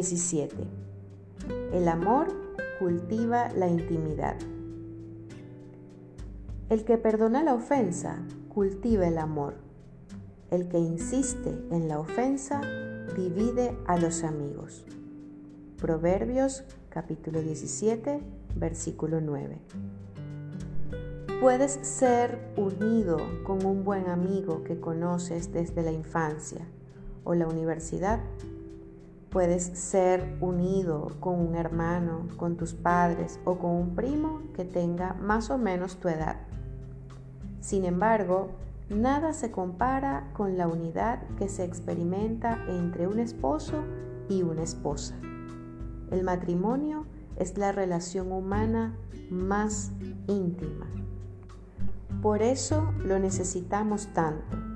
17. El amor cultiva la intimidad. El que perdona la ofensa cultiva el amor. El que insiste en la ofensa divide a los amigos. Proverbios capítulo 17, versículo 9. Puedes ser unido con un buen amigo que conoces desde la infancia o la universidad. Puedes ser unido con un hermano, con tus padres o con un primo que tenga más o menos tu edad. Sin embargo, nada se compara con la unidad que se experimenta entre un esposo y una esposa. El matrimonio es la relación humana más íntima. Por eso lo necesitamos tanto.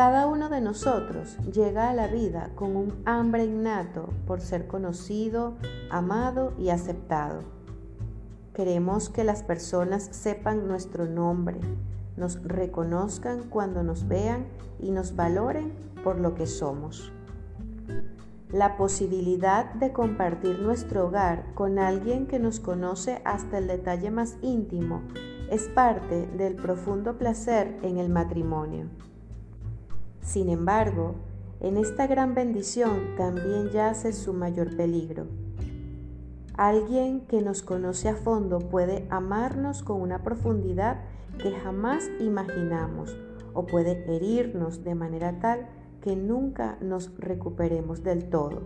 Cada uno de nosotros llega a la vida con un hambre innato por ser conocido, amado y aceptado. Queremos que las personas sepan nuestro nombre, nos reconozcan cuando nos vean y nos valoren por lo que somos. La posibilidad de compartir nuestro hogar con alguien que nos conoce hasta el detalle más íntimo es parte del profundo placer en el matrimonio. Sin embargo, en esta gran bendición también yace su mayor peligro. Alguien que nos conoce a fondo puede amarnos con una profundidad que jamás imaginamos o puede herirnos de manera tal que nunca nos recuperemos del todo.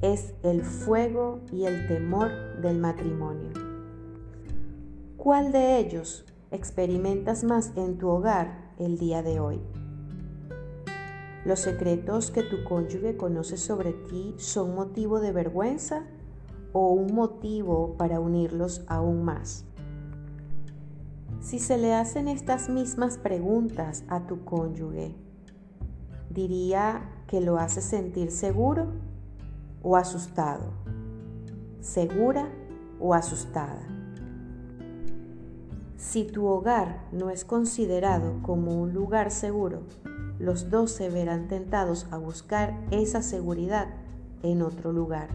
Es el fuego y el temor del matrimonio. ¿Cuál de ellos experimentas más en tu hogar el día de hoy? ¿Los secretos que tu cónyuge conoce sobre ti son motivo de vergüenza o un motivo para unirlos aún más? Si se le hacen estas mismas preguntas a tu cónyuge, diría que lo hace sentir seguro o asustado, segura o asustada. Si tu hogar no es considerado como un lugar seguro, los dos se verán tentados a buscar esa seguridad en otro lugar.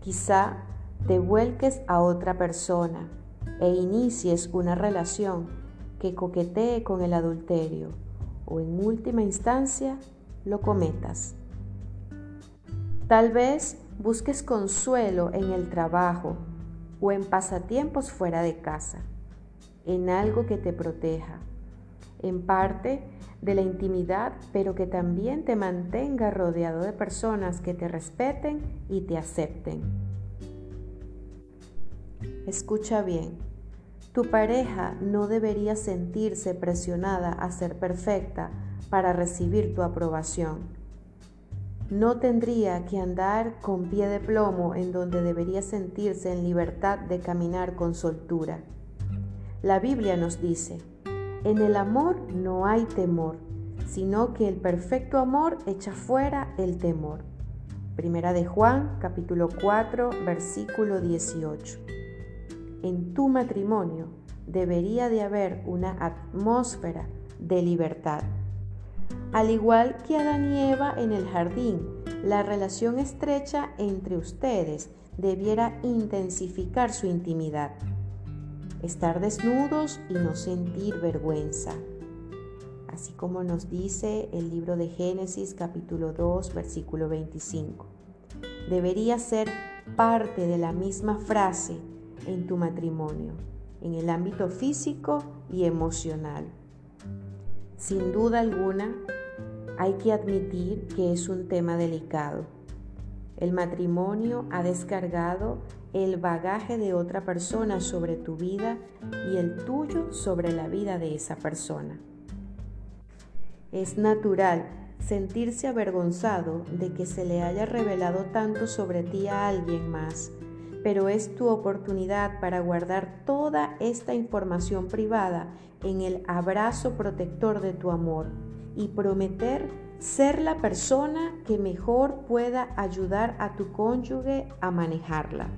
Quizá te vuelques a otra persona e inicies una relación que coquetee con el adulterio o en última instancia lo cometas. Tal vez busques consuelo en el trabajo o en pasatiempos fuera de casa en algo que te proteja, en parte de la intimidad, pero que también te mantenga rodeado de personas que te respeten y te acepten. Escucha bien, tu pareja no debería sentirse presionada a ser perfecta para recibir tu aprobación. No tendría que andar con pie de plomo en donde debería sentirse en libertad de caminar con soltura. La Biblia nos dice, en el amor no hay temor, sino que el perfecto amor echa fuera el temor. Primera de Juan, capítulo 4, versículo 18. En tu matrimonio debería de haber una atmósfera de libertad. Al igual que Adán y Eva en el jardín, la relación estrecha entre ustedes debiera intensificar su intimidad estar desnudos y no sentir vergüenza. Así como nos dice el libro de Génesis capítulo 2 versículo 25. Debería ser parte de la misma frase en tu matrimonio, en el ámbito físico y emocional. Sin duda alguna, hay que admitir que es un tema delicado. El matrimonio ha descargado el bagaje de otra persona sobre tu vida y el tuyo sobre la vida de esa persona. Es natural sentirse avergonzado de que se le haya revelado tanto sobre ti a alguien más, pero es tu oportunidad para guardar toda esta información privada en el abrazo protector de tu amor y prometer ser la persona que mejor pueda ayudar a tu cónyuge a manejarla.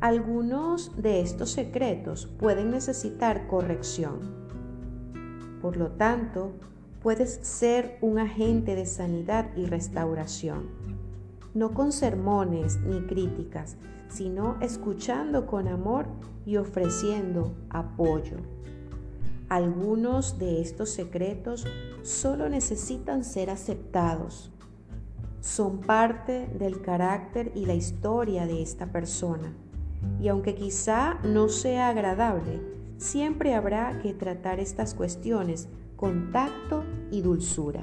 Algunos de estos secretos pueden necesitar corrección. Por lo tanto, puedes ser un agente de sanidad y restauración, no con sermones ni críticas, sino escuchando con amor y ofreciendo apoyo. Algunos de estos secretos solo necesitan ser aceptados. Son parte del carácter y la historia de esta persona. Y aunque quizá no sea agradable, siempre habrá que tratar estas cuestiones con tacto y dulzura.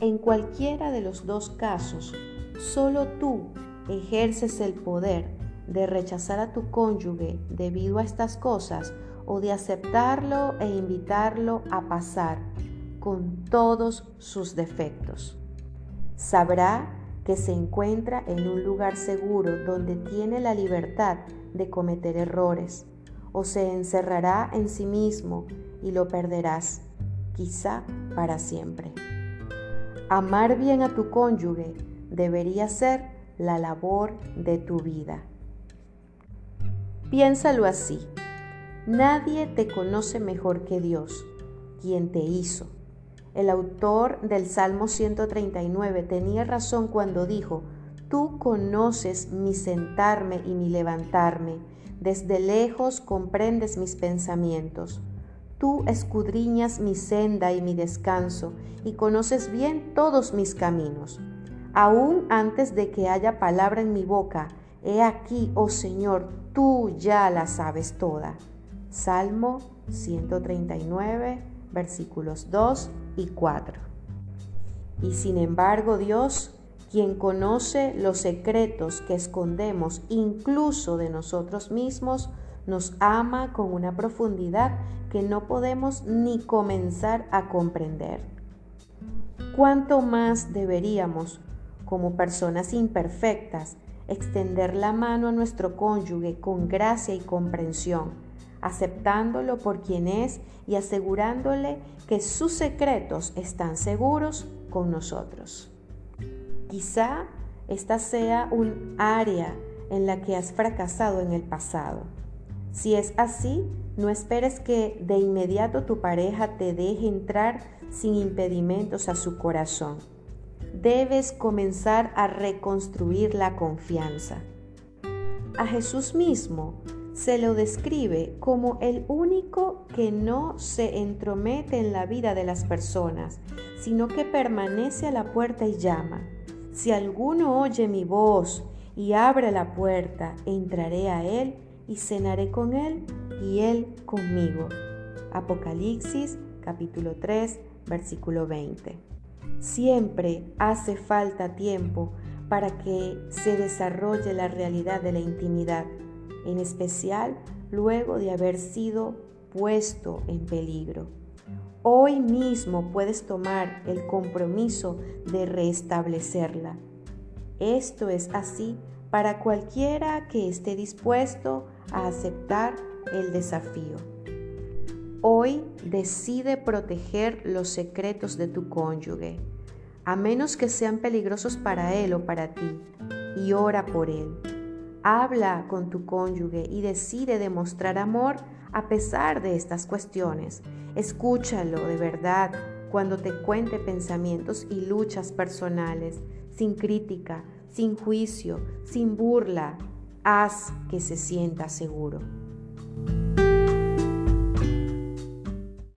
En cualquiera de los dos casos, solo tú ejerces el poder de rechazar a tu cónyuge debido a estas cosas o de aceptarlo e invitarlo a pasar con todos sus defectos. Sabrá que se encuentra en un lugar seguro donde tiene la libertad de cometer errores o se encerrará en sí mismo y lo perderás, quizá para siempre. Amar bien a tu cónyuge debería ser la labor de tu vida. Piénsalo así. Nadie te conoce mejor que Dios, quien te hizo. El autor del Salmo 139 tenía razón cuando dijo, Tú conoces mi sentarme y mi levantarme, desde lejos comprendes mis pensamientos. Tú escudriñas mi senda y mi descanso, y conoces bien todos mis caminos. Aún antes de que haya palabra en mi boca, he aquí, oh Señor, tú ya la sabes toda. Salmo 139, versículos 2 y 4. Y sin embargo Dios, quien conoce los secretos que escondemos incluso de nosotros mismos, nos ama con una profundidad que no podemos ni comenzar a comprender. ¿Cuánto más deberíamos como personas imperfectas, extender la mano a nuestro cónyuge con gracia y comprensión, aceptándolo por quien es y asegurándole que sus secretos están seguros con nosotros. Quizá esta sea un área en la que has fracasado en el pasado. Si es así, no esperes que de inmediato tu pareja te deje entrar sin impedimentos a su corazón debes comenzar a reconstruir la confianza. A Jesús mismo se lo describe como el único que no se entromete en la vida de las personas, sino que permanece a la puerta y llama. Si alguno oye mi voz y abre la puerta, entraré a él y cenaré con él y él conmigo. Apocalipsis capítulo 3 versículo 20. Siempre hace falta tiempo para que se desarrolle la realidad de la intimidad, en especial luego de haber sido puesto en peligro. Hoy mismo puedes tomar el compromiso de restablecerla. Esto es así para cualquiera que esté dispuesto a aceptar el desafío. Hoy decide proteger los secretos de tu cónyuge, a menos que sean peligrosos para él o para ti, y ora por él. Habla con tu cónyuge y decide demostrar amor a pesar de estas cuestiones. Escúchalo de verdad cuando te cuente pensamientos y luchas personales, sin crítica, sin juicio, sin burla. Haz que se sienta seguro.